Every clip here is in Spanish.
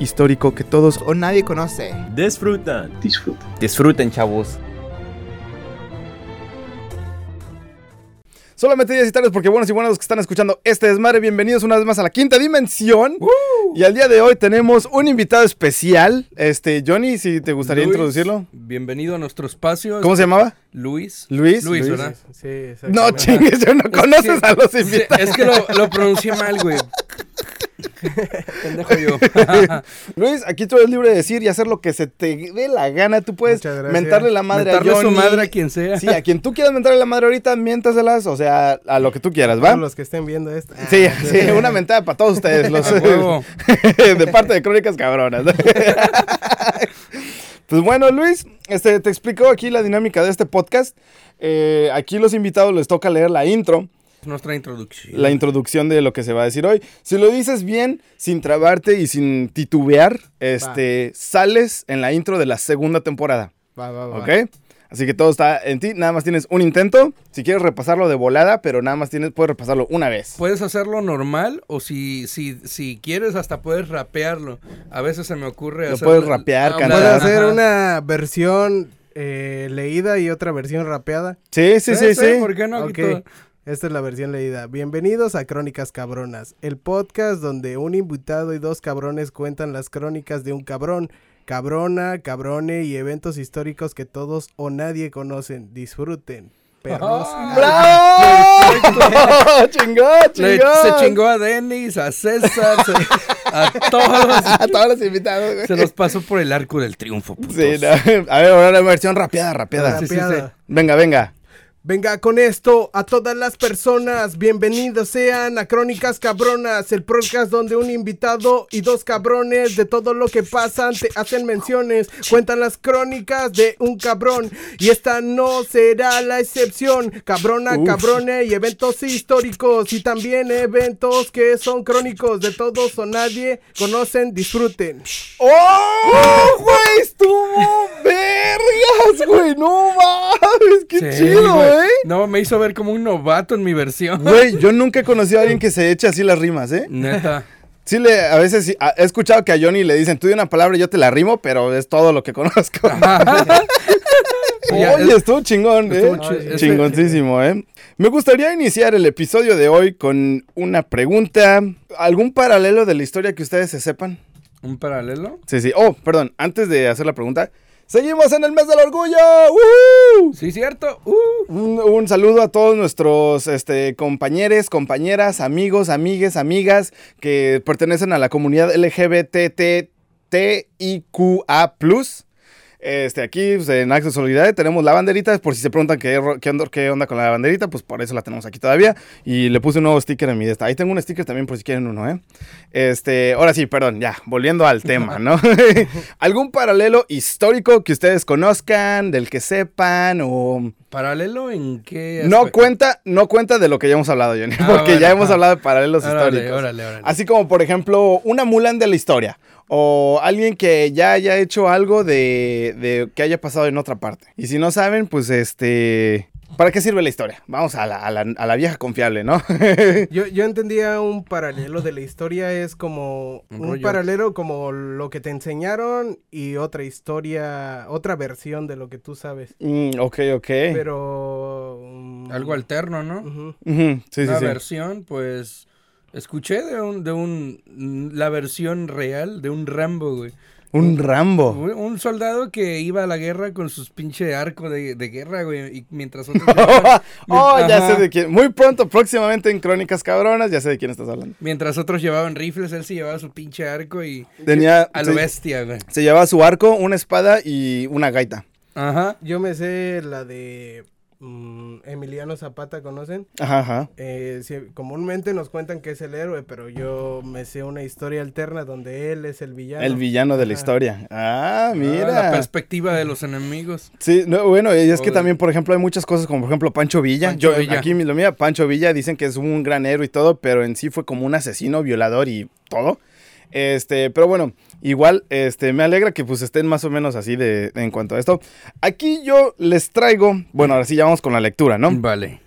Histórico que todos O nadie conoce. disfrutan. disfruten, chavos. Solamente días y tardes porque buenos y buenos que están escuchando este desmadre, bienvenidos una vez más a la quinta dimensión. Y al día de hoy tenemos un invitado especial. Este, Johnny, si te gustaría Luis, introducirlo. Bienvenido a nuestro espacio. ¿Cómo se llamaba? Luis. Luis. Luis, Luis. ¿verdad? Sí, No chingues, yo no conoces que- a los Sí, invitados. es que lo, lo pronuncié mal, güey. Pendejo yo. Luis, aquí tú eres libre de decir y hacer lo que se te dé la gana. Tú puedes mentarle la madre Mentarle a su Johnny. madre a quien sea. Sí, a quien tú quieras mentarle la madre ahorita, miéntaselas, o sea, a lo que tú quieras, ¿va? Todos los que estén viendo esto. Ah, Sí, sí, una mentada para todos ustedes, los, A de parte de Crónicas Cabronas. Pues bueno, Luis, este, te explico aquí la dinámica de este podcast. Eh, aquí los invitados les toca leer la intro, Nuestra introducción. la introducción de lo que se va a decir hoy. Si lo dices bien, sin trabarte y sin titubear, este, sales en la intro de la segunda temporada. Va, va, va. ¿Ok? Así que todo está en ti, nada más tienes un intento. Si quieres repasarlo de volada, pero nada más tienes, puedes repasarlo una vez. Puedes hacerlo normal o si, si, si quieres hasta puedes rapearlo. A veces se me ocurre Lo hacer- puedes rapear, cantar. Puedo hacer Ajá. una versión eh, leída y otra versión rapeada. Sí, sí, sí, sí. ¿Por qué no? Aquí Ok. todo- Esta es la versión leída. Bienvenidos a Crónicas Cabronas, el podcast donde un invitado y dos cabrones cuentan las crónicas de un cabrón, cabrona, cabrone y eventos históricos que todos o nadie conocen. Disfruten, perros. ¡Bravo! ¡Chingó, chingó! se chingó a Denis, a César, se- a todos. A todos los invitados, güey. Se los pasó por el arco del triunfo. putos. Sí, no. A ver, ahora la versión rapeada, rapeada. Sí, sí, sí. Venga, venga. Venga con esto a todas las personas, bienvenidos sean a Crónicas Cabronas, el podcast donde un invitado y dos cabrones de todo lo que pasan te hacen menciones, cuentan las crónicas de un cabrón y esta no será la excepción, cabrona, Uf. cabrone y eventos históricos y también eventos que son crónicos de todos o nadie conocen, disfruten. ¡Oh! ¡Güey! ¡Estuvo vergas, güey! ¡No mames! ¡Qué Sí, chido, güey. Güey! No, me hizo ver como un novato en mi versión. Güey, yo nunca he conocido a alguien que se eche así las rimas, ¿eh? Neta. Sí, le, a veces sí, a- he escuchado que a Johnny le dicen, tú di una palabra y yo te la rimo, pero es todo lo que conozco. Oye, es- estuvo chingón, estuvo ¿eh? Chingoncísimo, ¿eh? Me gustaría iniciar el episodio de hoy con una pregunta. ¿Algún paralelo de la historia que ustedes se sepan? ¿Un paralelo? Sí, sí. Oh, perdón, antes de hacer la pregunta. ¡Seguimos en el mes del orgullo! ¡Woohoo! Sí, cierto. Uh. Un, un saludo a todos nuestros este, compañeros, compañeras, amigos, amigues, amigas que pertenecen a la comunidad LGBTTIQA+. Este, aquí pues, en de Solidaridad tenemos la banderita, por si se preguntan qué, qué, onda, qué onda con la banderita, pues por eso la tenemos aquí todavía. Y le puse un nuevo sticker en mi desta. Ahí tengo un sticker también por si quieren uno, ¿eh? Este, ahora sí, perdón, ya, volviendo al tema, ¿no? ¿Algún paralelo histórico que ustedes conozcan, del que sepan o... ¿Paralelo en qué? No cuenta, no cuenta de lo que ya hemos hablado, Johnny, Ah, porque ya hemos hablado de paralelos Órale, históricos. órale, órale. Así como, por ejemplo, una Mulan de la historia. O alguien que ya haya hecho algo de, de que haya pasado en otra parte. Y si no saben, pues este. ¿Para qué sirve la historia? Vamos a la, a la- a la vieja confiable, ¿no? Yo, yo entendía un paralelo de la historia es como Un paralelo como lo que te enseñaron y otra historia, otra versión de lo que tú sabes. Mm, ok, ok. Pero mm, Algo alterno, ¿no? Ujú, sí, sí, Una sí. versión, pues. Escuché de un, de un. La versión real de un Rambo, güey. Un Rambo. Un soldado que iba a la guerra con sus pinche arco de, de guerra, güey. Y mientras otros. llevaban- oh, ya Ajá. sé de quién. Muy pronto, próximamente en Crónicas Cabronas, ya sé de quién estás hablando. Mientras otros llevaban rifles, él sí llevaba su pinche arco y. Tenía. A lo se, bestia, güey. se llevaba su arco, una espada y una gaita. Ajá. yo me sé la de mm, Emiliano Zapata, ¿conocen? Ajá, ajá. Eh, sí, comúnmente nos cuentan que es el héroe, pero yo me sé una historia alterna donde él es el villano. El villano de la Ajá. historia. Ah, Ah, la mira. perspectiva de los enemigos. Sí, no, bueno, y es que también, por ejemplo, hay muchas cosas como, por ejemplo, Pancho Villa. Pancho Yo, Villa. aquí lo mira, Pancho Villa, dicen que es un gran héroe y todo, pero en sí fue como un asesino, violador y todo. Este, pero bueno, igual, este, me alegra que pues estén más o menos así de, en cuanto a esto. Aquí yo les traigo, bueno, ahora sí ya vamos con la lectura, ¿no? Vale.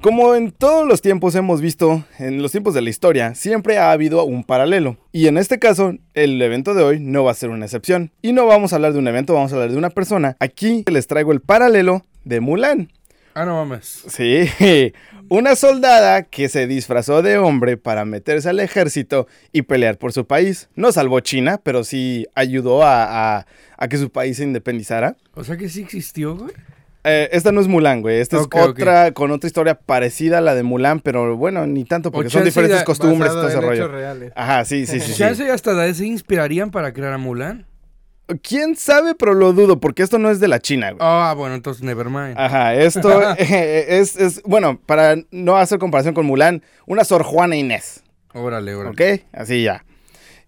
Como en todos los tiempos hemos visto, en los tiempos de la historia, siempre ha habido un paralelo. Y en este caso, el evento de hoy no va a ser una excepción. Y no vamos a hablar de un evento, vamos a hablar de una persona. Aquí les traigo el paralelo de Mulan. Ah, no mames. Sí, una soldada que se disfrazó de hombre para meterse al ejército y pelear por su país. No salvó China, pero sí ayudó a, a- a que su país se independizara. O sea que sí existió, güey. Eh, esta no es Mulan, güey. Esta es otra, con otra historia parecida a la de Mulan, pero bueno, ni tanto, porque O son diferentes costumbres y todo ese rollo. reales. Ajá, sí, sí, sí. sí. Chance hasta de ahí se inspirarían para crear a Mulan. ¿Quién sabe? Pero lo dudo, porque esto no es de la China, güey. Ah, bueno, entonces nevermind. Ajá, esto es, es, bueno, para no hacer comparación con Mulan, una Sor Juana Inés. Órale, órale. ¿Ok? Así ya.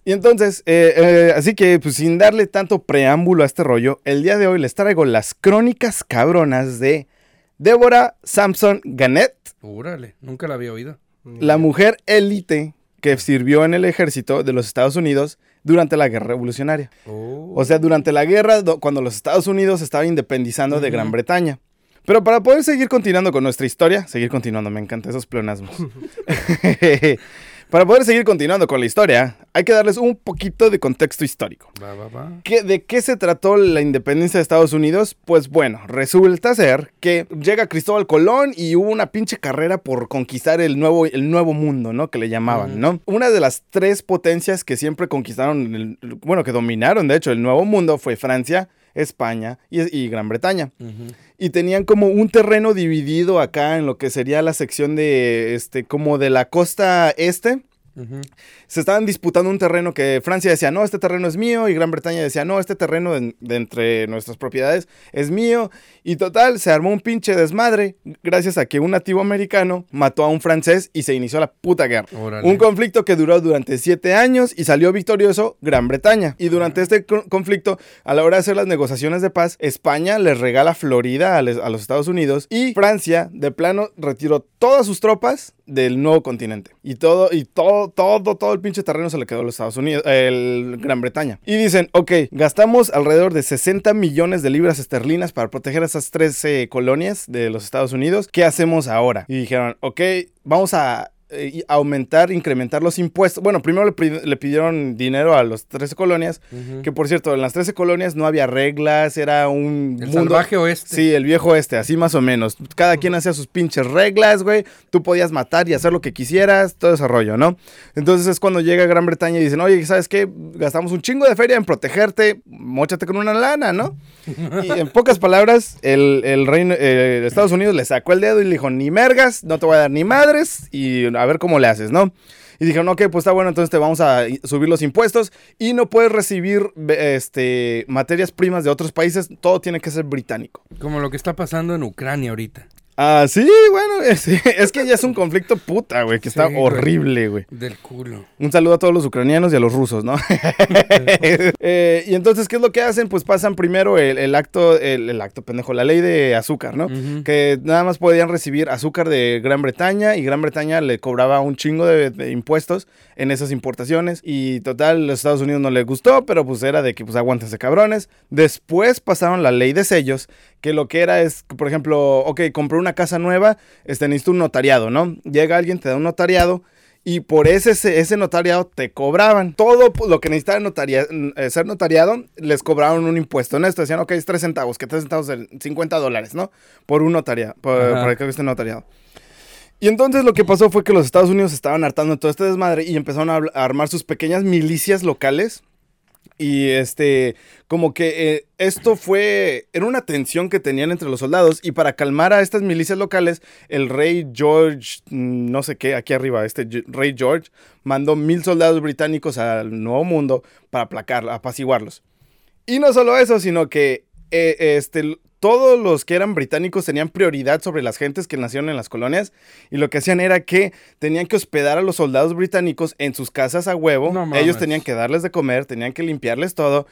Y entonces, eh, eh, así que pues sin darle tanto preámbulo a este rollo, el día de hoy les traigo las crónicas cabronas de Débora Sampson Gannett, Órale, nunca la había oído. la mujer élite que sirvió en el ejército de los Estados Unidos durante la guerra revolucionaria. Oh. O sea, durante la guerra do- cuando los Estados Unidos estaban independizando de. Gran Bretaña. Pero para poder seguir continuando con nuestra historia, seguir continuando, me encantan esos pleonasmos. para poder seguir continuando con la historia, hay que darles un poquito de contexto histórico. Va, va, va. ¿Qué- ¿De qué se trató la independencia de Estados Unidos? Pues bueno, resulta ser que llega Cristóbal Colón y hubo una pinche carrera por conquistar el nuevo, el nuevo mundo, ¿no? Que le llamaban. ¿no? Una de las tres potencias que siempre conquistaron, el- bueno, que dominaron, de hecho, el nuevo mundo fue Francia, España y, y Gran Bretaña. Y tenían como un terreno dividido acá en lo que sería la sección de, este, como de la costa este Ujú. Se estaban disputando un terreno que Francia decía, no, este terreno es mío, y Gran Bretaña decía, no, este terreno de, de entre nuestras propiedades es mío. Y total, se armó un pinche desmadre gracias a que un nativo americano mató a un francés y se inició la puta guerra. Órale. Un conflicto que duró durante siete años y salió victorioso Gran Bretaña. Y durante este co- conflicto, a la hora de hacer las negociaciones de paz, España les regala Florida a, les- a los Estados Unidos y Francia, de plano, retiró todas sus tropas del nuevo continente. Y todo, y todo, todo, todo el pinche terreno se le quedó a los Estados Unidos, el Gran Bretaña. Y dicen, ok, gastamos alrededor de 60 millones de libras esterlinas para proteger esas 13 colonias de los Estados Unidos. ¿Qué hacemos ahora? Y dijeron, ok, vamos a eh, aumentar, incrementar los impuestos. Bueno, primero le, pi- le pidieron dinero a las 13 colonias, que por cierto, en las 13 colonias no había reglas, era un El mundo... salvaje oeste. Sí, el viejo este, así más o menos. Cada quien hacía sus pinches reglas, güey. Tú podías matar y hacer lo que quisieras, todo ese rollo, ¿no? Entonces es cuando llega Gran Bretaña y dicen, oye, ¿sabes qué? Gastamos un chingo de feria en protegerte, mochate con una lana, ¿no? Y en pocas palabras, el, el reino, eh, Estados Unidos le sacó el dedo y le dijo, ni mergas, no te voy a dar ni madres y a ver cómo le haces, ¿no? Y dijeron, ok, pues está bueno, entonces te vamos a subir los impuestos y no puedes recibir este, materias primas de otros países, todo tiene que ser británico. Como lo que está pasando en Ucrania ahorita. Ah, sí, bueno, es, es que ya es un conflicto puta, güey, que está Sí, horrible, güey. Del culo. Un saludo a todos los ucranianos y a los rusos, ¿no? Eh, y entonces, ¿qué es lo que hacen? Pues pasan primero el, el acto, el, el acto, pendejo, la ley de azúcar, ¿no? Que nada más podían recibir azúcar de Gran Bretaña y Gran Bretaña le cobraba un chingo de, de impuestos en esas importaciones. Y total, los Estados Unidos no les gustó, pero pues era de que pues aguántense cabrones. Después pasaron la ley de sellos, que lo que era es, por ejemplo, ok, compré una casa nueva, este, necesito un notariado, ¿no? Llega alguien, te da un notariado. Y por ese, ese, notariado te cobraban. Todo pues, lo que necesitaba notaria- eh, ser notariado, les cobraban un impuesto. ¿no? Esto decían, ok, es 3 centavos, que 3 centavos de 50 dólares, ¿no? Por un notariado, por, por que esté notariado. Y entonces lo que pasó fue que los Estados Unidos estaban hartando todo este desmadre y empezaron a armar sus pequeñas milicias locales. Y este, como que eh, esto fue, era una tensión que tenían entre los soldados. Y para calmar a estas milicias locales, el rey George, mm, no sé qué, aquí arriba, este rey George, mandó mil soldados británicos al Nuevo Mundo para aplacar, apaciguarlos. Y no solo eso, sino que eh, este, todos los que eran británicos tenían prioridad sobre las gentes que nacieron en las colonias y lo que hacían era que tenían que hospedar a los soldados británicos en sus casas a huevo. No. Ellos tenían que darles de comer, tenían que limpiarles todo.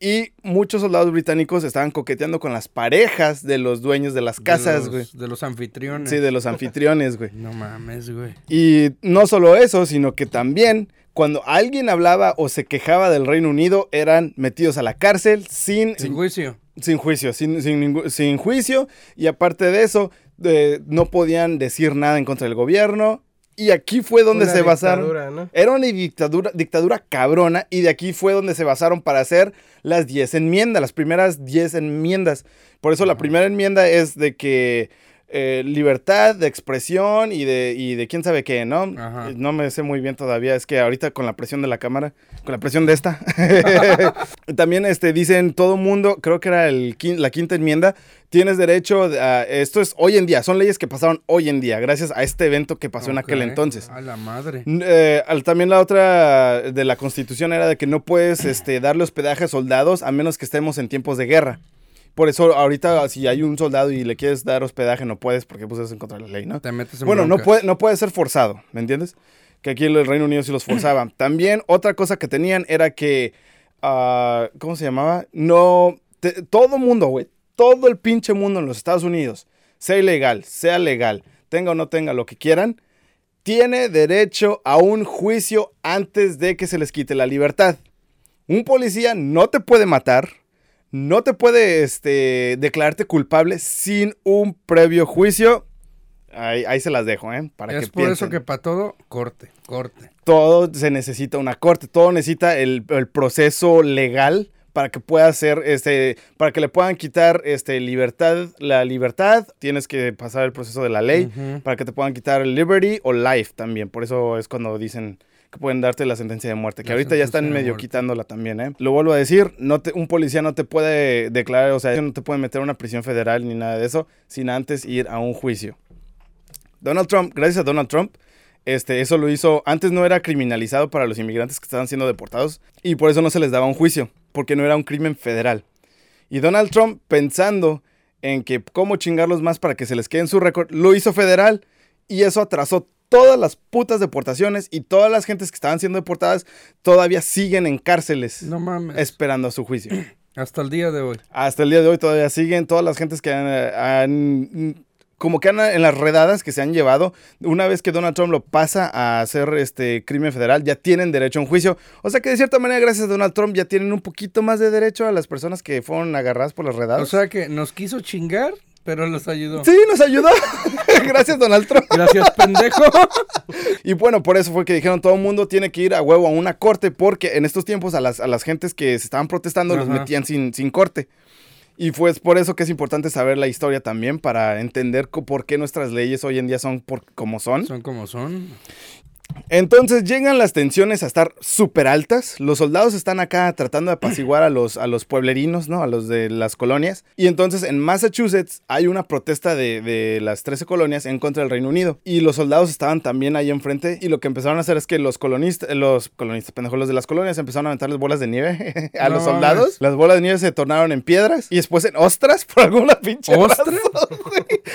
Y muchos soldados británicos estaban coqueteando con las parejas de los dueños de las casas, de güey. los, de los anfitriones. Sí, de los anfitriones, güey. No mames, güey. Y no solo eso, sino que también cuando alguien hablaba o se quejaba del Reino Unido, eran metidos a la cárcel sin, Sin juicio. Sin juicio, sin, sin, sin juicio. Y aparte de eso, eh, no podían decir nada en contra del gobierno. Y aquí fue donde Una se basaron. dictadura, ¿no? Era una dictadura, dictadura cabrona y de aquí fue donde se basaron para hacer las 10 enmiendas, las primeras 10 enmiendas. Por eso la primera enmienda es de que eh, libertad de expresión y de, y de quién sabe qué, ¿no? Ajá. No me sé muy bien todavía, es que ahorita con la presión de la cámara, con la presión de esta, también este, dicen todo mundo, creo que era el, la quinta enmienda, tienes derecho a, esto es hoy en día, son leyes que pasaron hoy en día, gracias a este evento que pasó en aquel entonces. A la madre. Eh, al- también la otra de la constitución era de que no puedes este, darle hospedaje a soldados a menos que estemos en tiempos de guerra. Por eso ahorita si hay un soldado y le quieres dar hospedaje no puedes porque pues es en contra de la ley, ¿no? Te metes en Bueno, no puede, no puede ser forzado, ¿me entiendes? Que aquí el Reino Unido sí los forzaba. También otra cosa que tenían era que, ah, ¿cómo se llamaba? No, te- todo mundo, güey, todo el pinche mundo en los Estados Unidos, sea ilegal, sea legal, tenga o no tenga lo que quieran, tiene derecho a un juicio antes de que se les quite la libertad. Un policía no te puede matar, no te puede este, declararte culpable sin un previo juicio. Ahí, ahí se las dejo, ¿eh? Para Es que por eso que para todo, corte, corte. Todo se necesita una corte, todo necesita el, el proceso legal para que pueda ser, este, para que le puedan quitar este, libertad, la libertad, tienes que pasar el proceso de la ley, para que te puedan quitar liberty o life también. Por eso es cuando dicen que pueden darte la sentencia de muerte, que La ahorita ya están medio muerte. quitándola también, ¿eh? Lo vuelvo a decir, no te- un policía no te puede declarar, o sea, no te puede meter a una prisión federal ni nada de eso, sin antes ir a un juicio. Donald Trump, gracias a Donald Trump, este, eso lo hizo, antes no era criminalizado para los inmigrantes que estaban siendo deportados y por eso no se les daba un juicio, porque no era un crimen federal. Y Donald Trump, pensando en que cómo chingarlos más para que se les quede en su récord, lo hizo federal y eso atrasó todas las putas deportaciones y todas las gentes que estaban siendo deportadas todavía siguen en cárceles No mames. esperando su juicio. Hasta el día de hoy. Hasta el día de hoy todavía siguen todas las gentes que han, han- como que han en las redadas que se han llevado, una vez que Donald Trump lo pasa a hacer este crimen federal, ya tienen derecho a un juicio. O sea que de cierta manera, gracias a Donald Trump, ya tienen un poquito más de derecho a las personas que fueron agarradas por las redadas. O sea que nos quiso chingar, pero los ayudó. sí, nos ayudó. gracias, Donald Trump. Gracias, pendejo. Y bueno, por eso fue que dijeron todo el mundo tiene que ir a huevo a una corte, porque en estos tiempos a las, a las gentes que se estaban protestando los metían sin, sin corte. Y fue es por eso que es importante saber la historia también, para entender por qué nuestras leyes hoy en día son por, como son. Son como son. Entonces llegan las tensiones a estar súper altas. Los soldados están acá tratando de apaciguar a los, a los pueblerinos, ¿no? A los de las colonias. Y entonces en Massachusetts hay una protesta de, de las 13 colonias en contra del Reino Unido. Y los soldados estaban también ahí enfrente. Y lo que empezaron a hacer es que los colonistas, los colonistas, pendejos, los de las colonias empezaron a aventarles bolas de nieve a No los soldados. Las bolas de nieve se tornaron en piedras y después en ostras por alguna pinche ¿Ostras? razón.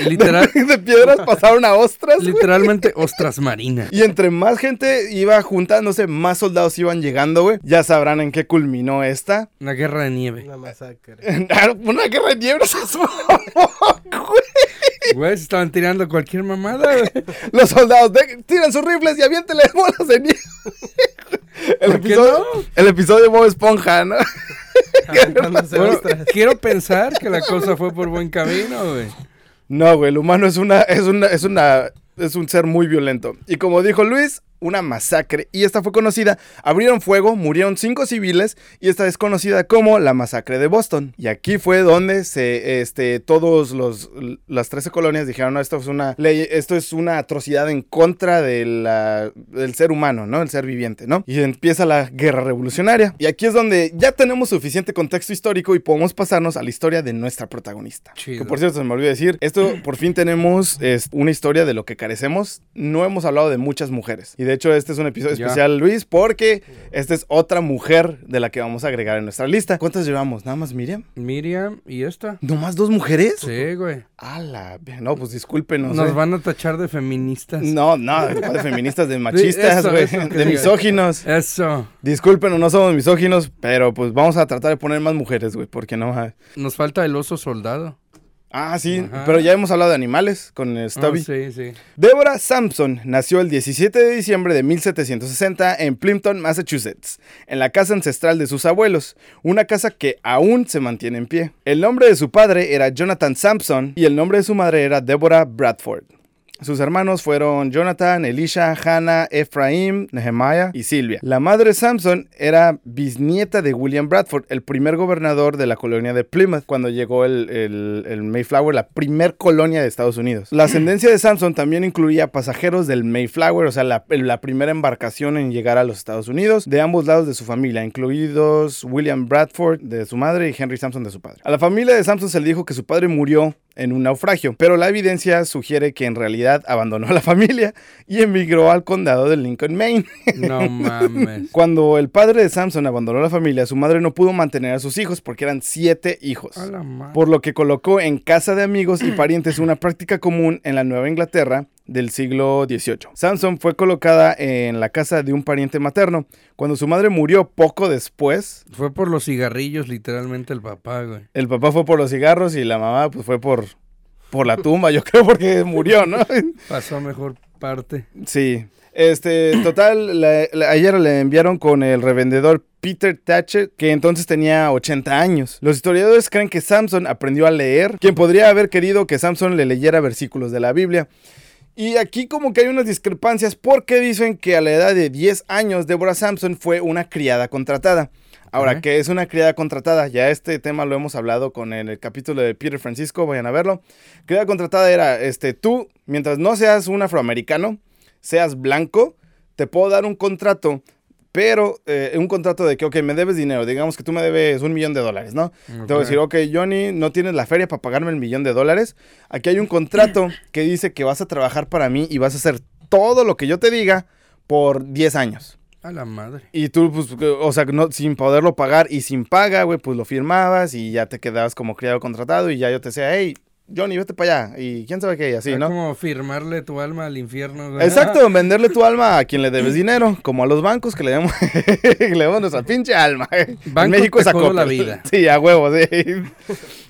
Literal, De, de piedras pasaron a ostras. literalmente ostras marinas. Y entre más gente iba juntándose, más soldados iban llegando, güey. Ya sabrán en qué culminó esta. Una guerra de nieve. Una masacre. Una guerra de nieve, güey. Güey, se estaban tirando cualquier mamada, güey. Los soldados de- tiran sus rifles y aviéntenle bolas de nieve. El ¿Por qué episodio, el episodio de Bob Esponja, ¿no? Bueno, quiero pensar que la cosa fue por buen camino, güey. No, güey, el humano es una, es una, es una, es un ser muy violento. Y como dijo Luis, una masacre. Y esta fue conocida, abrieron fuego, murieron cinco civiles y esta es conocida como la masacre de Boston. Y aquí fue donde se, este, todos los, las 13 colonias dijeron, no, esto es una ley, esto es una atrocidad en contra de la- del ser humano, ¿no? El ser viviente, ¿no? Y empieza la guerra revolucionaria. Y aquí es donde ya tenemos suficiente contexto histórico y podemos pasarnos a la historia de nuestra protagonista. Chido. Que por cierto, se me olvidó decir, esto por fin tenemos es, una historia de lo que carecemos. No hemos hablado de muchas mujeres. Y de hecho este es un episodio Ya. especial, Luis, porque esta es otra mujer de la que vamos a agregar en nuestra lista. ¿Cuántas llevamos? ¿Nada más Miriam? Miriam y esta. ¿No más dos mujeres? Sí, güey. No, pues discúlpenos. Nos eh. van a tachar de feministas. No, no, de feministas, de machistas, eso, güey, eso de misóginos. Eso. Discúlpenos, no somos misóginos, pero pues vamos a tratar de poner más mujeres, güey, porque no. Nos falta el oso soldado. Ah, sí, Ajá. pero ya hemos hablado de animales con eh, Stubby. Ah, sí, sí. Deborah Sampson nació el 17 de diciembre de 1760 en Plimpton, Massachusetts, en la casa ancestral de sus abuelos, una casa que aún se mantiene en pie. El nombre de su padre era Jonathan Sampson y el nombre de su madre era Deborah Bradford. Sus hermanos fueron Jonathan, Elisha, Hannah, Ephraim, Nehemiah y Silvia. La madre Sampson era bisnieta de William Bradford, el primer gobernador de la colonia de Plymouth cuando llegó el, el- Mayflower, la primer colonia de Estados Unidos. La ascendencia de Sampson también incluía pasajeros del Mayflower, o sea, la, la primera embarcación en llegar a los Estados Unidos, de ambos lados de su familia, incluidos William Bradford de su madre y Henry Sampson de su padre. A la familia de Sampson se le dijo que su padre murió en un naufragio, pero la evidencia sugiere que en realidad abandonó a la familia y emigró al condado de Lincoln, Maine. No mames. Cuando el padre de Samson abandonó la familia, su madre no pudo mantener a sus hijos porque eran siete hijos. A la madre. Por lo que colocó en casa de amigos y parientes una práctica común en la Nueva Inglaterra del siglo XVIII. Samson fue colocada en la casa de un pariente materno. Cuando su madre murió poco después, Fue por los cigarrillos, literalmente, el papá, güey. el papá fue por los cigarros y la mamá pues fue por, por la tumba, yo creo, porque murió, ¿no? Pasó a mejor parte. Sí. Este, total, la- la- ayer le enviaron con el revendedor Peter Thatcher, que entonces tenía 80 años. Los historiadores creen que Samson aprendió a leer, quien podría haber querido que Samson le leyera versículos de la Biblia. Y aquí como que hay unas discrepancias porque dicen que a la edad de 10 años Deborah Sampson fue una criada contratada. Ahora. ¿qué es una criada contratada? Ya este tema lo hemos hablado con el, el capítulo de Peter Francisco, vayan a verlo. Criada contratada era, este, tú, mientras no seas un afroamericano, seas blanco, te puedo dar un contrato, pero eh, un contrato de que, ok, me debes dinero, digamos que tú me debes un millón de dólares, ¿no? Te voy a decir, ok, Johnny, no tienes la feria para pagarme el millón de dólares. Aquí hay un contrato que dice que vas a trabajar para mí y vas a hacer todo lo que yo te diga por 10 años. A la madre. Y tú, pues, o sea, no, sin poderlo pagar y sin paga, güey, pues lo firmabas y ya te quedabas como criado contratado y ya yo te decía, hey, Johnny, vete para allá. Y quién sabe qué, y así, Es ¿no? como firmarle tu alma al infierno, güey. Exacto, venderle tu alma a quien le debes dinero, como a los bancos que le damos, le damos nuestra pinche alma. en Banco México te es la vida. Sí, a huevo, sí.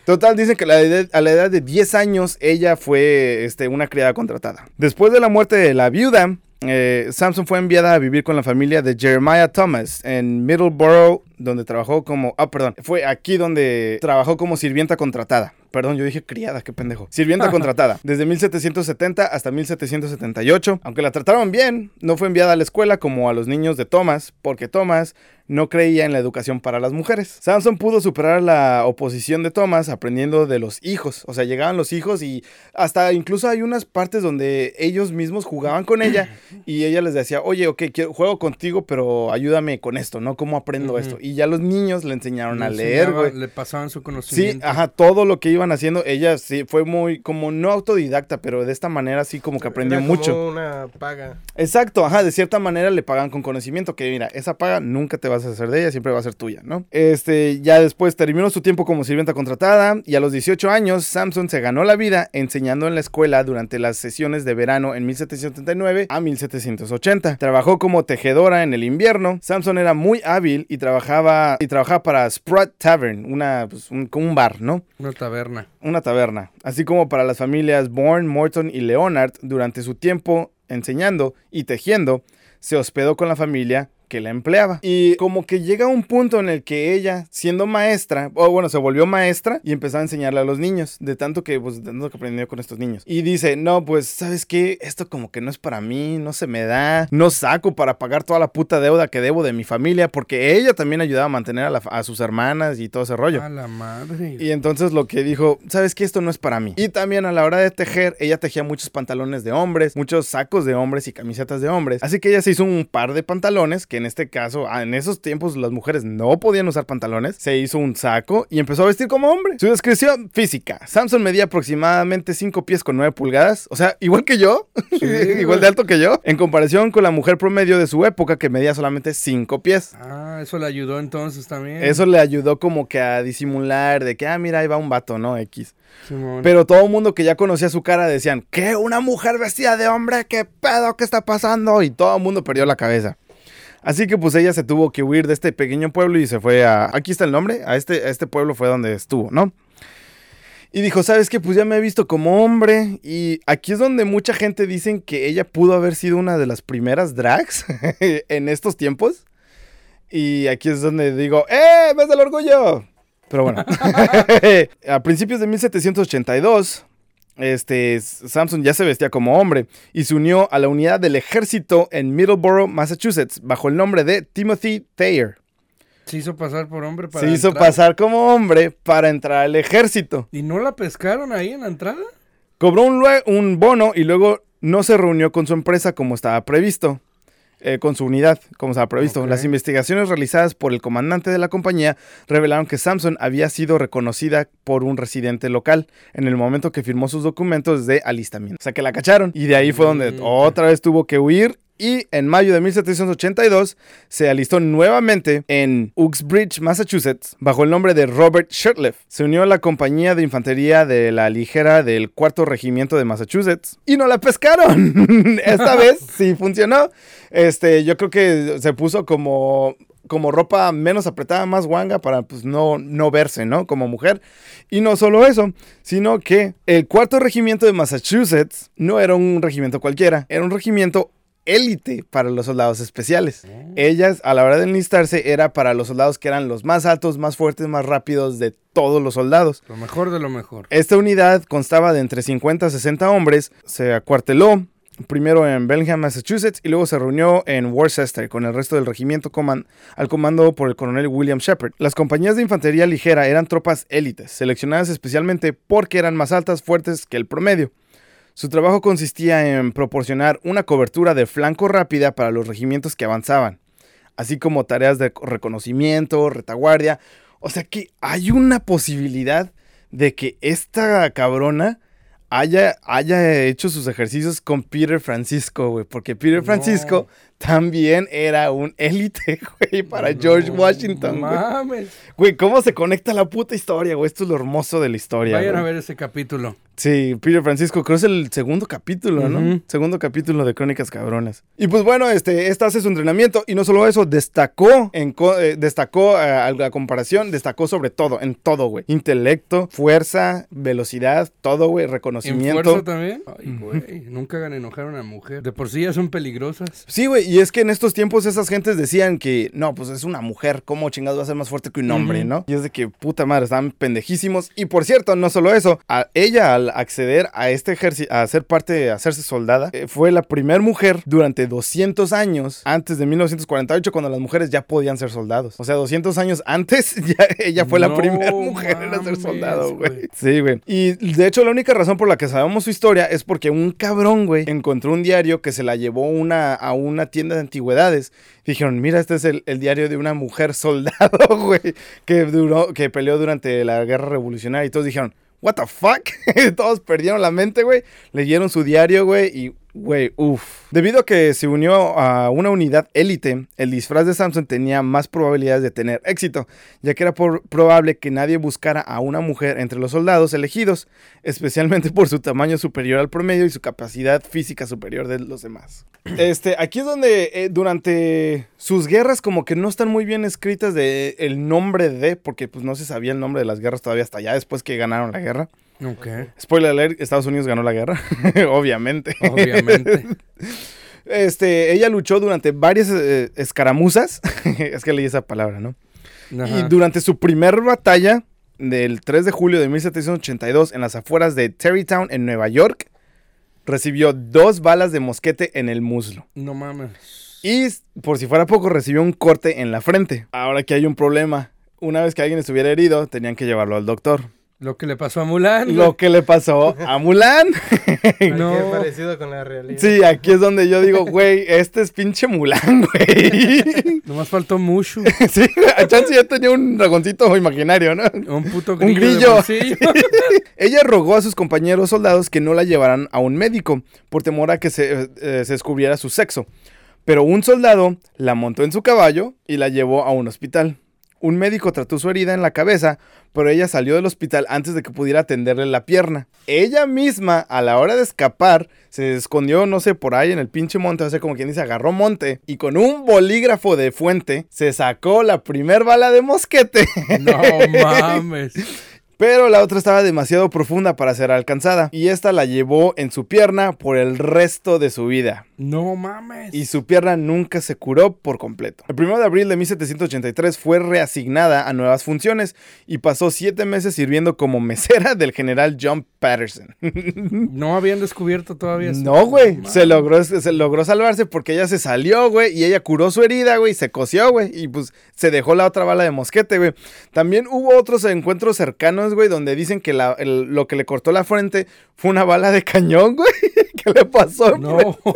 Total, dicen que a la edad- a la edad de 10 años ella fue este, una criada contratada. Después de la muerte de la viuda, eh, Samson fue enviada a vivir con la familia de Jeremiah Thomas en Middleborough, donde trabajó como... Ah, perdón. Fue aquí donde trabajó como sirvienta contratada. Perdón, yo dije criada, qué pendejo. Sirvienta contratada. Desde 1770 hasta 1778. Aunque la trataron bien, no fue enviada a la escuela como a los niños de Thomas, porque Thomas no creía en la educación para las mujeres. Samson pudo superar la oposición de Thomas aprendiendo de los hijos. O sea, llegaban los hijos y hasta incluso hay unas partes donde ellos mismos jugaban con ella y ella les decía, oye, ok, quiero, juego contigo, pero ayúdame con esto, ¿no? ¿Cómo aprendo esto? Y ya los niños le enseñaron a Le leer, enseñaba- güey. Le pasaban su Sí, conocimiento. ajá, todo lo que iban haciendo, ella sí fue muy, como no autodidacta, pero de esta manera sí como que aprendió Era como mucho. una paga. Exacto, ajá, de cierta manera le pagan con conocimiento, que mira, esa paga nunca te vas a hacer de ella, siempre va a ser tuya, ¿no? Este, ya después terminó su tiempo como sirvienta contratada y a los 18 años Samson se ganó la vida enseñando en la escuela durante las sesiones de verano en 1779 a 1780. Trabajó como tejedora en el invierno. Samson era muy hábil y trabajaba y trabajaba para Sprott Tavern, una pues, un, un bar, ¿no? Una taberna. una taberna, así como para las familias Bourne, Morton y Leonard durante su tiempo enseñando y tejiendo, se hospedó con la familia que la empleaba. Y como que llega un punto en el que ella, siendo maestra, o bueno, se volvió maestra y empezó a enseñarle a los niños, de tanto que, pues, de tanto que aprendió con estos niños. Y dice, no, pues, ¿sabes qué? Esto como que no es para mí, no se me da, no saco para pagar toda la puta deuda que debo de mi familia, porque ella también ayudaba a mantener a, la a sus hermanas y todo ese rollo. A la madre. Y entonces lo que dijo, sabes que esto no es para mí. Y también a la hora de tejer, ella tejía muchos pantalones de hombres, muchos sacos de hombres y camisetas de hombres. Así que ella se hizo un par de pantalones que que en este caso, ah, en esos tiempos las mujeres no podían usar pantalones, se hizo un saco y empezó a vestir como hombre. Su descripción física. Samson medía aproximadamente 5 pies con 9 pulgadas, o sea, igual que yo, igual de alto que yo, en comparación con la mujer promedio de su época que medía solamente 5 pies. Ah, eso le ayudó entonces también. Eso le ayudó como que a disimular de que, ah, mira, ahí va un vato, ¿no? X. Simón. Pero todo el mundo que ya conocía su cara decían, ¿qué? ¿Una mujer vestida de hombre? ¿Qué pedo? ¿Qué está pasando? Y todo el mundo perdió la cabeza. Así que pues ella se tuvo que huir de este pequeño pueblo y se fue a... Aquí está el nombre, a este, a este pueblo fue donde estuvo, ¿no? Y dijo, ¿sabes qué? Pues ya me he visto como hombre. Y aquí es donde mucha gente dicen que ella pudo haber sido una de las primeras drags en estos tiempos. Y aquí es donde digo, ¡eh! ¡Ves el orgullo! Pero bueno. a principios de 1782, este, Samson ya se vestía como hombre y se unió a la unidad del ejército en Middleborough, Massachusetts, bajo el nombre de Timothy Thayer. Se hizo pasar por hombre para Se hizo entrar. pasar como hombre para entrar al ejército. ¿Y no la pescaron ahí en la entrada? Cobró un, bono y luego no se reunió con su empresa como estaba previsto. Eh, con su unidad, como estaba previsto. Ok. Las investigaciones realizadas por el comandante de la compañía revelaron que Samson había sido reconocida por un residente local en el momento que firmó sus documentos de alistamiento. O sea que la cacharon y de ahí fue donde Mm, otra vez tuvo que huir. Y en mayo de 1782 se alistó nuevamente en Uxbridge, Massachusetts, bajo el nombre de Robert Shirtliff. Se unió a la compañía de infantería de la ligera del cuarto regimiento de Massachusetts y no la pescaron. Esta vez sí funcionó. Este, yo creo que se puso como como ropa menos apretada, más guanga para pues no, no verse, ¿no? Como mujer. Y no solo eso, sino que el cuarto regimiento de Massachusetts no era un regimiento cualquiera, era un regimiento élite para los soldados especiales. Ellas, a la hora de enlistarse, era para los soldados que eran los más altos, más fuertes, más rápidos de todos los soldados. Lo mejor de lo mejor. Esta unidad constaba de entre 50 a 60 hombres, se acuarteló primero en Bellingham, Massachusetts, y luego se reunió en Worcester con el resto del regimiento al comando por el coronel William Shepard. Las compañías de infantería ligera eran tropas élites, seleccionadas especialmente porque eran más altas, fuertes que el promedio. Su trabajo consistía en proporcionar una cobertura de flanco rápida para los regimientos que avanzaban, así como tareas de reconocimiento, retaguardia. O sea que hay una posibilidad de que esta cabrona haya, haya hecho sus ejercicios con Peter Francisco, güey. Porque Peter No. También era un élite, güey, para George Washington, No güey. mames. Güey, ¿cómo se conecta la puta historia, güey? Esto es lo hermoso de la historia, Vayan güey. a ver ese capítulo. Sí, Peter Francisco, creo que es el segundo capítulo, ¿no? Segundo capítulo de Crónicas Cabronas. Y pues bueno, este, esta hace su entrenamiento y no solo eso, destacó, en co- eh, destacó eh, a la comparación, destacó sobre todo, en todo, güey. Intelecto, fuerza, velocidad, todo, güey, ¿En reconocimiento. fuerza también? Ay, güey. Nunca hagan enojar a una mujer. De por sí ya son peligrosas. Sí, güey, y es que en estos tiempos esas gentes decían que, no, pues es una mujer, ¿cómo chingados va a ser más fuerte que un hombre, no? Y es de que, puta madre, están pendejísimos. Y por cierto, no solo eso, a ella al acceder a este ejército, a ser parte, a hacerse soldada, eh, fue la primera mujer durante 200 años, antes de 1948, cuando las mujeres ya podían ser soldados. O sea, 200 años antes, ya ella fue la primera mujer en ser mames, soldado, güey. güey. Sí, güey. Y de hecho, la única razón por la que sabemos su historia es porque un cabrón, güey, encontró un diario que se la llevó una, a una tienda de antigüedades. Dijeron, mira, este es el, el diario de una mujer soldado, güey, que duró, que peleó durante la guerra revolucionaria. Y todos dijeron, what the fuck? todos perdieron la mente, güey. Leyeron su diario, güey, y Güey, uff. Debido a que se unió a una unidad élite, el disfraz de Samson tenía más probabilidades de tener éxito, ya que era probable que nadie buscara a una mujer entre los soldados elegidos, especialmente por su tamaño superior al promedio y su capacidad física superior de los demás. Este, aquí es donde eh, durante sus guerras como que no están muy bien escritas de el nombre de, porque pues no se sabía el nombre de las guerras todavía hasta allá después que ganaron la guerra. Ok. Spoiler alert, Estados Unidos ganó la guerra, obviamente. Obviamente. Este, ella luchó durante varias eh, escaramuzas. es que leí esa palabra, ¿no? Ajá. Y durante su primer batalla del 3 de julio de 1782 en las afueras de Terrytown, en Nueva York, recibió dos balas de mosquete en el muslo. No mames. Y por si fuera poco, recibió un corte en la frente. Ahora que hay un problema. Una vez que alguien estuviera herido, tenían que llevarlo al doctor. Lo que le pasó a Mulan. lo que le pasó a Mulan. No. Qué parecido con la realidad. Sí, aquí es donde yo digo, güey, este es pinche Mulan, güey. Nomás faltó Mushu. Sí, a chance ya tenía un dragoncito imaginario, ¿no? Un puto Un grillo. de grillo. Ella rogó a sus compañeros soldados que no la llevaran a un médico por temor a que se, eh, se descubriera su sexo. Pero un soldado la montó en su caballo y la llevó a un hospital. Un médico trató su herida en la cabeza, pero ella salió del hospital antes de que pudiera atenderle la pierna. Ella misma, a la hora de escapar, se escondió, no sé, por ahí en el pinche monte, o sea, como quien dice, agarró monte y con un bolígrafo de fuente se sacó la primer bala de mosquete. No mames. Pero la otra estaba demasiado profunda para ser alcanzada y esta la llevó en su pierna por el resto de su vida. No mames. Y su pierna nunca se curó por completo. El 1 de abril de 1783 fue reasignada a nuevas funciones y pasó siete meses sirviendo como mesera del general John Patterson. No habían descubierto todavía. eso. No, güey. Se logró, se logró salvarse porque ella se salió, güey. Y ella curó su herida, güey. Se coció, güey. Y pues se dejó la otra bala de mosquete, güey. También hubo otros encuentros cercanos, güey, donde dicen que la- el- lo que le cortó la frente fue una bala de cañón, güey. ¿Qué le pasó? No.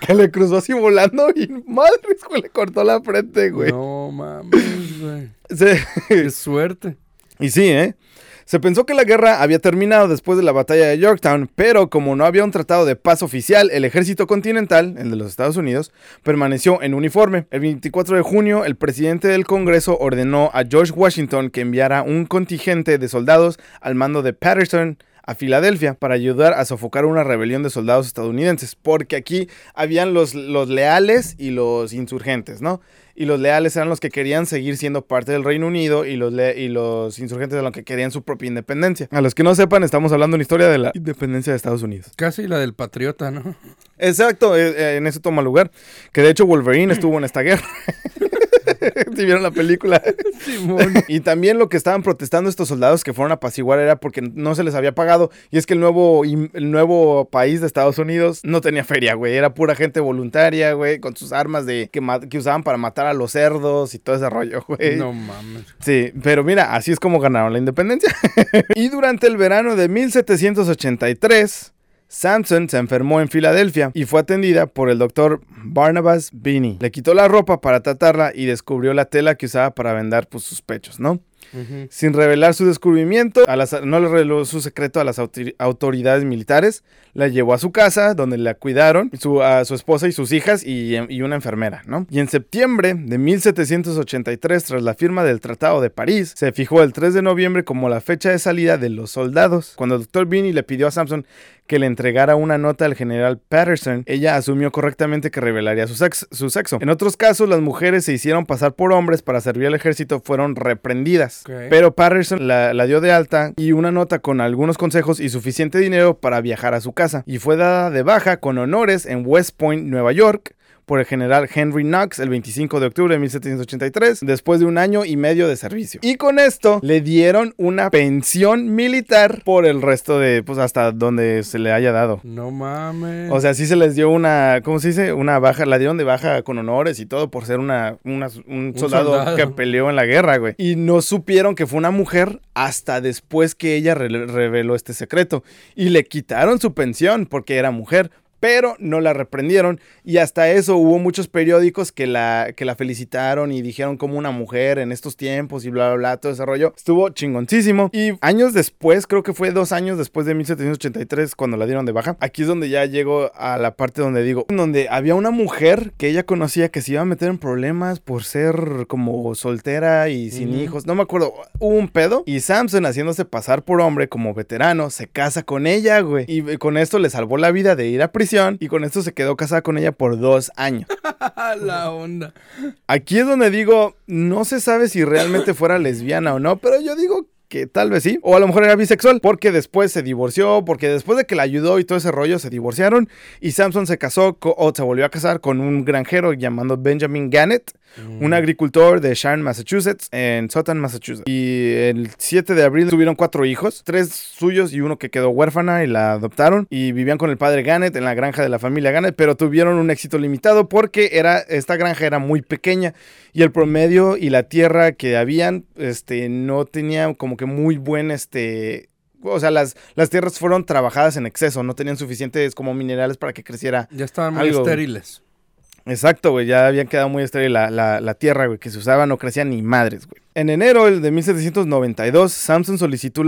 Que le cruzó así volando y madre, güey, le cortó la frente, güey. No mames, güey. Qué suerte. Y sí, ¿eh? Se pensó que la guerra había terminado después de la batalla de Yorktown, pero como no había un tratado de paz oficial, el ejército continental, el de los Estados Unidos, permaneció en uniforme. El 24 de junio, el presidente del Congreso ordenó a George Washington que enviara un contingente de soldados al mando de Patterson a Filadelfia para ayudar a sofocar una rebelión de soldados estadounidenses, porque aquí habían los, los leales y los insurgentes, ¿no? Y los leales eran los que querían seguir siendo parte del Reino Unido y los, le- y los insurgentes eran los que querían su propia independencia. A los que no sepan, estamos hablando de la historia de la independencia de Estados Unidos. Casi la del patriota, ¿no? Exacto, eh, eh, en eso toma lugar. Que de hecho Wolverine estuvo en esta guerra. si vieron la película. Simón. Y también lo que estaban protestando estos soldados que fueron a apaciguar era porque no se les había pagado. Y es que el nuevo, el nuevo país de Estados Unidos no tenía feria, güey. Era pura gente voluntaria, güey, con sus armas de que, que usaban para matar a los cerdos y todo ese rollo, güey. No mames. Sí, pero mira, así es como ganaron la independencia. y durante el verano de 1783, Samson se enfermó en Filadelfia y fue atendida por el doctor Barnabas Binney. Le quitó la ropa para tratarla y descubrió la tela que usaba para vendar pues, sus pechos, ¿no? Sin revelar su descubrimiento, a las- no le reveló su secreto a las autori- autoridades militares. La llevó a su casa, donde la cuidaron, su, a su esposa y sus hijas y, y una enfermera, ¿no? Y en septiembre de 1783, tras la firma del Tratado de París, se fijó el 3 de noviembre como la fecha de salida de los soldados. Cuando el doctor Binney le pidió a Samson que le entregara una nota al general Patterson, ella asumió correctamente que revelaría su, sex- su sexo. En otros casos, las mujeres se hicieron pasar por hombres para servir al ejército fueron reprendidas. Pero Patterson la, la dio de alta y una nota con algunos consejos y suficiente dinero para viajar a su casa. Y fue dada de baja con honores en West Point, Nueva York por el general Henry Knox el 25 de octubre de 1783, después de un año y medio de servicio. Y con esto le dieron una pensión militar por el resto de, pues hasta donde se le haya dado. No mames. O sea, sí se les dio una, ¿cómo se dice? Una baja, la dieron de baja con honores y todo por ser una, una- un, soldado, soldado. que peleó en la guerra, güey. Y no supieron que fue una mujer hasta después que ella re- reveló este secreto. Y le quitaron su pensión porque era mujer. Pero no la reprendieron y hasta eso hubo muchos periódicos que la, que la felicitaron y dijeron como una mujer en estos tiempos y bla, bla, bla, todo ese rollo. Estuvo chingoncísimo. Y años después, creo que fue dos años después de 1783 cuando la dieron de baja, aquí es donde ya llego a la parte donde digo, donde había una mujer que ella conocía que se iba a meter en problemas por ser como soltera y sin hijos. No me acuerdo, hubo un pedo y Samson haciéndose pasar por hombre como veterano se casa con ella, güey. Y con esto le salvó la vida de ir a prisión y con esto se quedó casada con ella por dos años. la onda. Aquí es donde digo, no se sabe si realmente fuera lesbiana o no, pero yo digo que tal vez sí. O a lo mejor era bisexual, porque después se divorció, porque después de que la ayudó y todo ese rollo, se divorciaron. Y Samson se casó o se volvió a casar con un granjero llamado Benjamin Gannett, un agricultor de Sharon, Massachusetts, en Sutton, Massachusetts. Y el 7 de abril tuvieron cuatro hijos, tres suyos y uno que quedó huérfana y la adoptaron. Y vivían con el padre Gannett en la granja de la familia Gannett, pero tuvieron un éxito limitado porque era, esta granja era muy pequeña y el promedio y la tierra que habían este, no tenía como que muy buen, este... O sea, las, las tierras fueron trabajadas en exceso, no tenían suficientes como minerales para que creciera. Ya estaban muy Algo- estériles. Exacto, güey, ya habían quedado muy estéril la, la, la tierra, güey, que se usaba, no crecía ni madres, güey. En enero de 1792, Samson solicitó,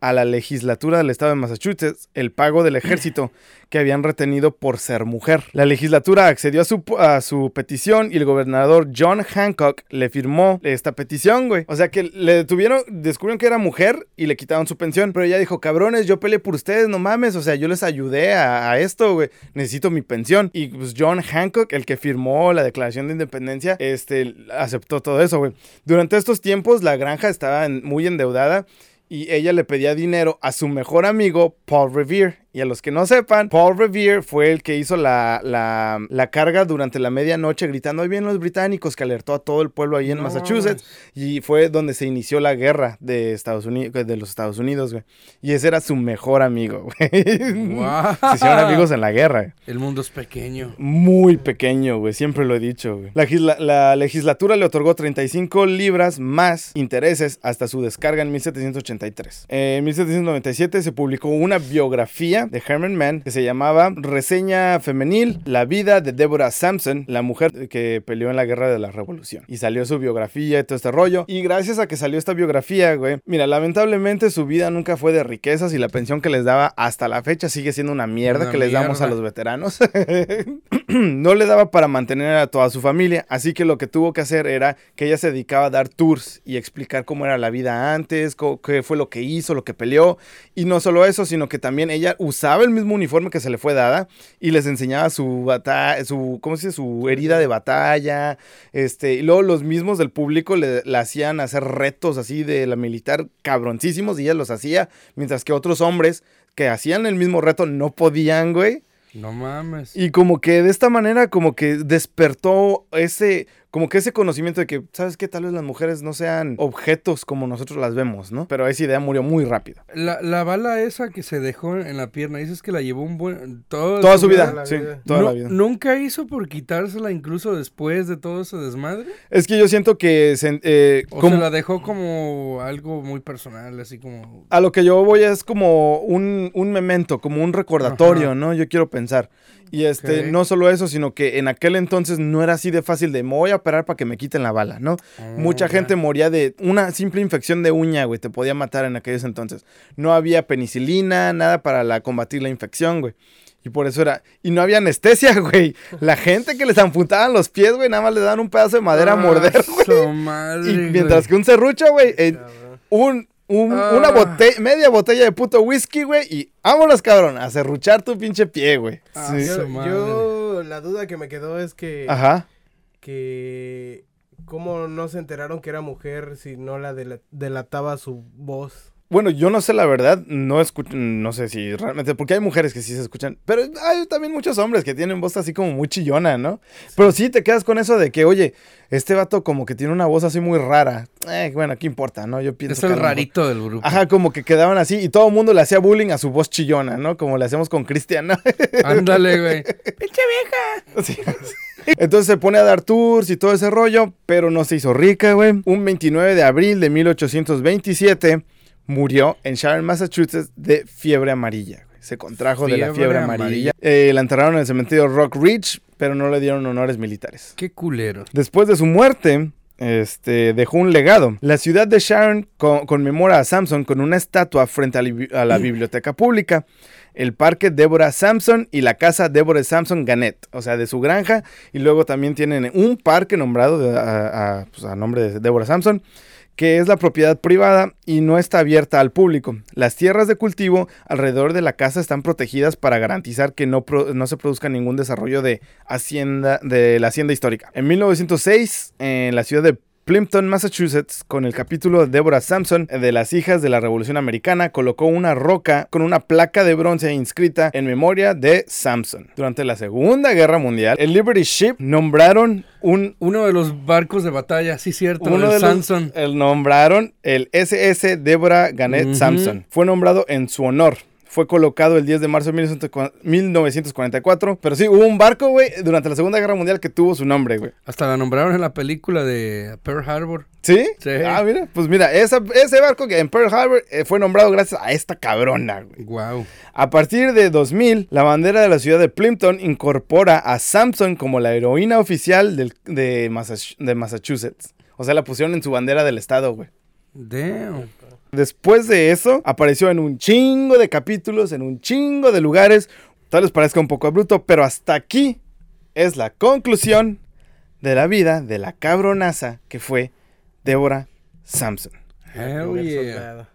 a la legislatura del estado de Massachusetts el pago del ejército que habían retenido por ser mujer. La legislatura accedió a su, a su petición y el gobernador John Hancock le firmó esta petición, güey. O sea que le detuvieron, descubrieron que era mujer y le quitaron su pensión, pero ella dijo, cabrones, yo peleé por ustedes, no mames, o sea, yo les ayudé a, a esto, güey, necesito mi pensión. Y pues John Hancock, el que firmó la Declaración de Independencia, este, aceptó todo eso, güey. Durante estos tiempos la granja estaba muy endeudada y ella le pedía dinero a su mejor amigo Paul Revere. Y a los que no sepan, Paul Revere fue el que hizo la, la, la carga durante la medianoche gritando, ahí vienen los británicos, que alertó a todo el pueblo ahí en No Massachusetts. Y fue donde se inició la guerra de, Estados Unidos, de los Estados Unidos, güey. Y ese era su mejor amigo, güey. Guau. Se hicieron amigos en la guerra. El mundo es pequeño. Muy pequeño, güey. Siempre lo he dicho, güey. La, la legislatura le otorgó 35 libras más intereses hasta su descarga en 1783. Eh, En 1797 se publicó una biografía de Herman Mann que se llamaba Reseña Femenil, la vida de Deborah Sampson, la mujer que peleó en la guerra de la revolución. Y salió su biografía y todo este rollo. Y gracias a que salió esta biografía, güey, mira, lamentablemente su vida nunca fue de riquezas y la pensión que les daba hasta la fecha sigue siendo una mierda Una que les damos a los veteranos. no le daba para mantener a toda su familia, así que lo que tuvo que hacer era que ella se dedicaba a dar tours y explicar cómo era la vida antes, qué fue lo que hizo, lo que peleó, y no solo eso, sino que también ella usaba el mismo uniforme que se le fue dada y les enseñaba su batalla, su, ¿cómo se dice? Su herida de batalla, este, y luego los mismos del público le, le hacían hacer retos así de la militar cabroncísimos y ella los hacía, mientras que otros hombres que hacían el mismo reto no podían, güey. No mames. Y como que de esta manera como que despertó ese, como que ese conocimiento de que, ¿sabes qué? Tal vez las mujeres no sean objetos como nosotros las vemos, ¿no? Pero esa idea murió muy rápido. La, la bala esa que se dejó en la pierna, dices que la llevó un buen... Toda, Toda su vida, sí, toda la vida. ¿Nunca hizo por quitársela incluso después de todo ese desmadre? Es que yo siento que se- eh, ¿O como- se la dejó como algo muy personal, así como... a lo que yo voy es como un, un memento, como un recordatorio, Ajá. ¿no? Yo quiero pensar. Y este, no solo eso, sino que en aquel entonces no era así de fácil de me voy a operar para que me quiten la bala, ¿no? Mucha Oh, gente moría de una simple infección de uña, güey, te podía matar en aquellos entonces. No había penicilina, nada para la, combatir la infección, güey. Y por eso era. Y no había anestesia, güey. La gente que les amputaban los pies, güey, nada más le daban un pedazo de madera a morder, Ah, güey. su madre, Y güey. mientras que un serrucho, güey, eh, un, un- Ah. una botella, media botella de puto whisky, güey, y vámonos, cabrón, a serruchar tu pinche pie, güey. Ah, Sí. yo, la duda que me quedó es que, Ajá. Que cómo no se enteraron que era mujer si no la dela- delataba su voz. Bueno, yo no sé la verdad, no escucho, no sé si realmente, porque hay mujeres que sí se escuchan, pero hay también muchos hombres que tienen voz así como muy chillona, ¿no? Pero sí te quedas con eso de que, oye, este vato como que tiene una voz así muy rara. Eh, bueno, ¿qué importa, no? Yo pienso Es que a el mejor- rarito del grupo. Ajá, como que quedaban así y todo el mundo le hacía bullying a su voz chillona, ¿no? Como le hacemos con Cristian, ¿no? Ándale, güey. Sí. Entonces se pone a dar tours y todo ese rollo, pero no se hizo rica, güey. Un 29 de abril de 1827 murió en Sharon, Massachusetts, de fiebre amarilla. güey. Se contrajo de la Fiebre fiebre amarilla. amarilla. Eh, la enterraron en el cementerio Rock Ridge, pero no le dieron honores militares. Qué culero. Después de su muerte, este, dejó un legado. La ciudad de Sharon co- conmemora a Samson con una estatua frente a, la a la biblioteca pública, el parque Deborah Samson y la casa Deborah Samson Gannett, o sea, de su granja. Y luego también tienen un parque nombrado de- a, a- pues, a nombre de Deborah Samson que es la propiedad privada y no está abierta al público. Las tierras de cultivo alrededor de la casa están protegidas para garantizar que no, no se produzca ningún desarrollo de hacienda de la hacienda histórica. En 1906, en la ciudad de Plimpton, Massachusetts, con el capítulo de Deborah Sampson de las hijas de la Revolución Americana, colocó una roca con una placa de bronce inscrita en memoria de Sampson. Durante la Segunda Guerra Mundial, el Liberty Ship nombraron un Uno de los barcos de batalla, sí, cierto. uno el de los, Samson. el nombraron el SS Deborah Gannett. Sampson. Fue nombrado en su honor. Fue colocado el 10 de marzo de 1944. Pero sí, hubo un barco, güey, durante la Segunda Guerra Mundial que tuvo su nombre, güey. Hasta la nombraron en la película de Pearl Harbor. ¿Sí? Sí. Ah, mira, pues mira, esa- ese barco que en Pearl Harbor eh, fue nombrado gracias a esta cabrona, güey. Wow. A partir de 2000, la bandera de la ciudad de Plimpton incorpora a Samson como la heroína oficial del- de, de Massachusetts. O sea, la pusieron en su bandera del estado, güey. Damn. Después de eso, apareció en un chingo de capítulos, en un chingo de lugares. Tal vez parezca un poco bruto, pero hasta aquí es la conclusión de la vida de la cabronaza que fue Deborah Samson. Hell yeah.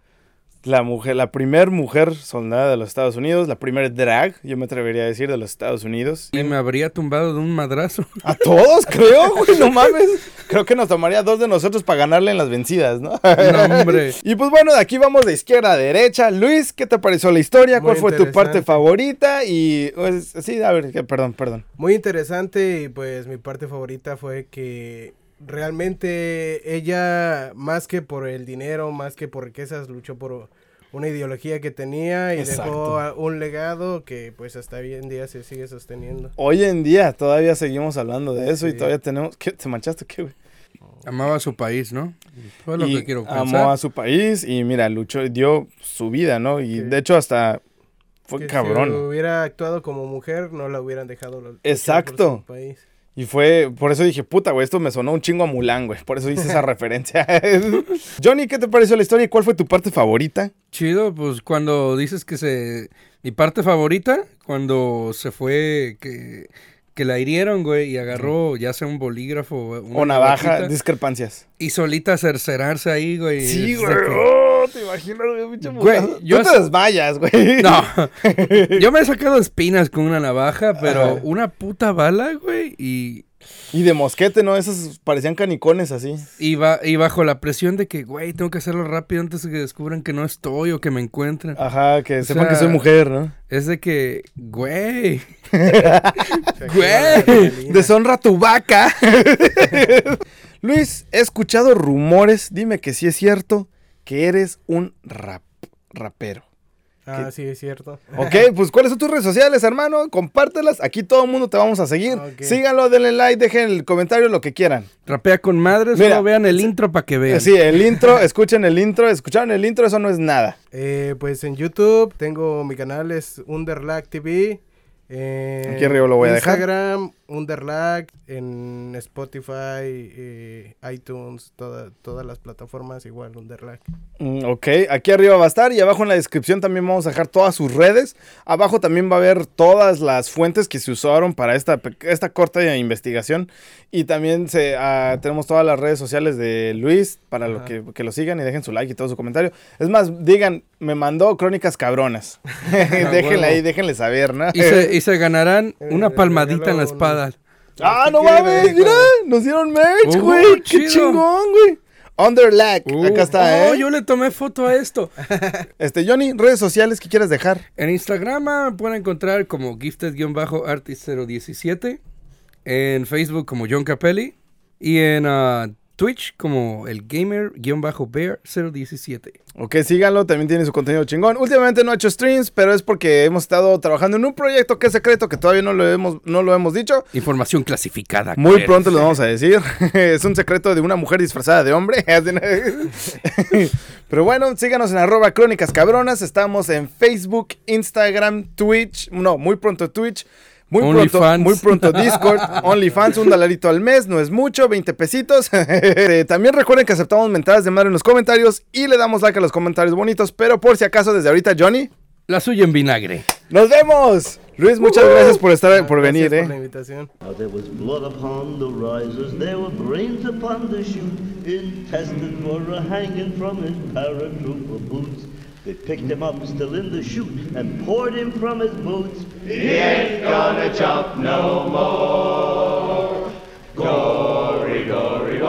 La mujer, la primer mujer soldada de los Estados Unidos, la primer drag, yo me atrevería a decir, de los Estados Unidos. Y me habría tumbado de un madrazo. A todos, creo, güey, no mames. Creo que nos tomaría dos de nosotros para ganarle en las vencidas, ¿no? No, hombre. Y pues bueno, de aquí vamos de izquierda a derecha. Luis, ¿qué te pareció la historia? Muy ¿Cuál fue tu parte favorita? Y pues, sí, a ver, perdón, perdón. Muy interesante y pues mi parte favorita fue que realmente ella, más que por el dinero, más que por riquezas, luchó por una ideología que tenía y Exacto. dejó un legado que pues hasta hoy en día se sigue sosteniendo. Hoy en día todavía seguimos hablando de eso y todavía tenemos... ¿Qué? ¿Te manchaste qué, güey? Amaba a su país, ¿no? Fue lo Y que quiero amó a su país y mira, luchó, dio su vida, ¿no? Y Sí. de hecho hasta fue Que cabrón. Si hubiera actuado como mujer, no la hubieran dejado. por Exacto. su país. Y fue, por eso dije, puta, güey, esto me sonó un chingo a Mulan, güey. Por eso hice esa referencia. Johnny, ¿qué te pareció la historia y cuál fue tu parte favorita? Chido, pues cuando dices que se... Mi parte favorita, cuando se fue, que, que la hirieron, güey, y agarró ya sea un bolígrafo una O navaja, discrepancias. y solita cercerarse ahí, güey. Sí, güey. Te imaginas, güey, pinche Güey, yo Tú te desmayas, güey. No, yo me he sacado espinas con una navaja, pero una puta bala, güey, y, Y de mosquete, ¿no? Esos parecían canicones así. y, ba- y bajo la presión de que, güey, tengo que hacerlo rápido antes de que descubran que no estoy o que me encuentren. Ajá, que O sepan sea, que soy mujer, ¿no? Es de que, güey, Güey. Deshonra tu vaca. Luis, he escuchado rumores, dime que sí es cierto, que eres un rap, rapero. Ah, sí, es cierto. Ok, pues ¿cuáles son tus redes sociales, hermano? Compártelas. Aquí todo el mundo te vamos a seguir. Síganlo, denle like, dejen el comentario, lo que quieran. rapea con madres, Mira, solo vean el intro para que vean. Sí, el intro, escuchen el intro. ¿Escucharon el intro? Eso no es nada. Eh, pues en YouTube tengo mi canal, es Underlag TV. En Aquí arriba lo voy a dejar. Instagram, Underlag, en Spotify, eh, iTunes, toda- todas las plataformas igual, Underlag. Mm, ok, aquí arriba va a estar y abajo en la descripción también vamos a dejar todas sus redes. Abajo también va a haber todas las fuentes que se usaron para esta, esta corta investigación. Y también se, ah, tenemos todas las redes sociales de Luis para lo que, que lo sigan y dejen su like y todo su comentario. Es más, digan, me mandó crónicas cabronas. déjenle huevo. ahí, déjenle saber, ¿no? Y se, y se ganarán una Eh, palmadita en la espada. ¡Ah, ¿Qué no quiere, mames! güey? ¡Mira! Nos dieron merch, Uh, güey. ¡Qué chido. chingón, güey! Underlag. Uh, Acá está, oh, ¿eh? yo le tomé foto a esto. Este, Johnny, redes sociales que quieras dejar. En Instagram ah, me pueden encontrar como gifted-artist017. En Facebook como John Capelli. Y en ah, Twitch como el gamer-bear017. Ok, síganlo, también tiene su contenido chingón. Últimamente no ha hecho streams, pero es porque hemos estado trabajando en un proyecto que es secreto, que todavía no lo hemos, no lo hemos dicho. Información clasificada. Muy pronto lo vamos a decir. es un secreto de una mujer disfrazada de hombre. pero bueno, síganos en arroba crónicas cabronas. Estamos en Facebook, Instagram, Twitch. No, muy pronto Twitch. Muy pronto, muy pronto Discord, OnlyFans, un dolarito al mes, no es mucho, 20 pesitos. Eh, También recuerden que aceptamos mentadas de madre en los comentarios y le damos like a los comentarios bonitos, pero por si acaso desde ahorita, Johnny, La suya en vinagre. nos vemos. Luis, muchas gracias por estar, por Gracias venir, por la eh. invitación. There was blood upon the risers, there were brains upon the chute, intestines were a hanging from his paratrooper boots. They picked him up still in the chute and poured him from his boots. He ain't gonna jump no more. Gory, gory,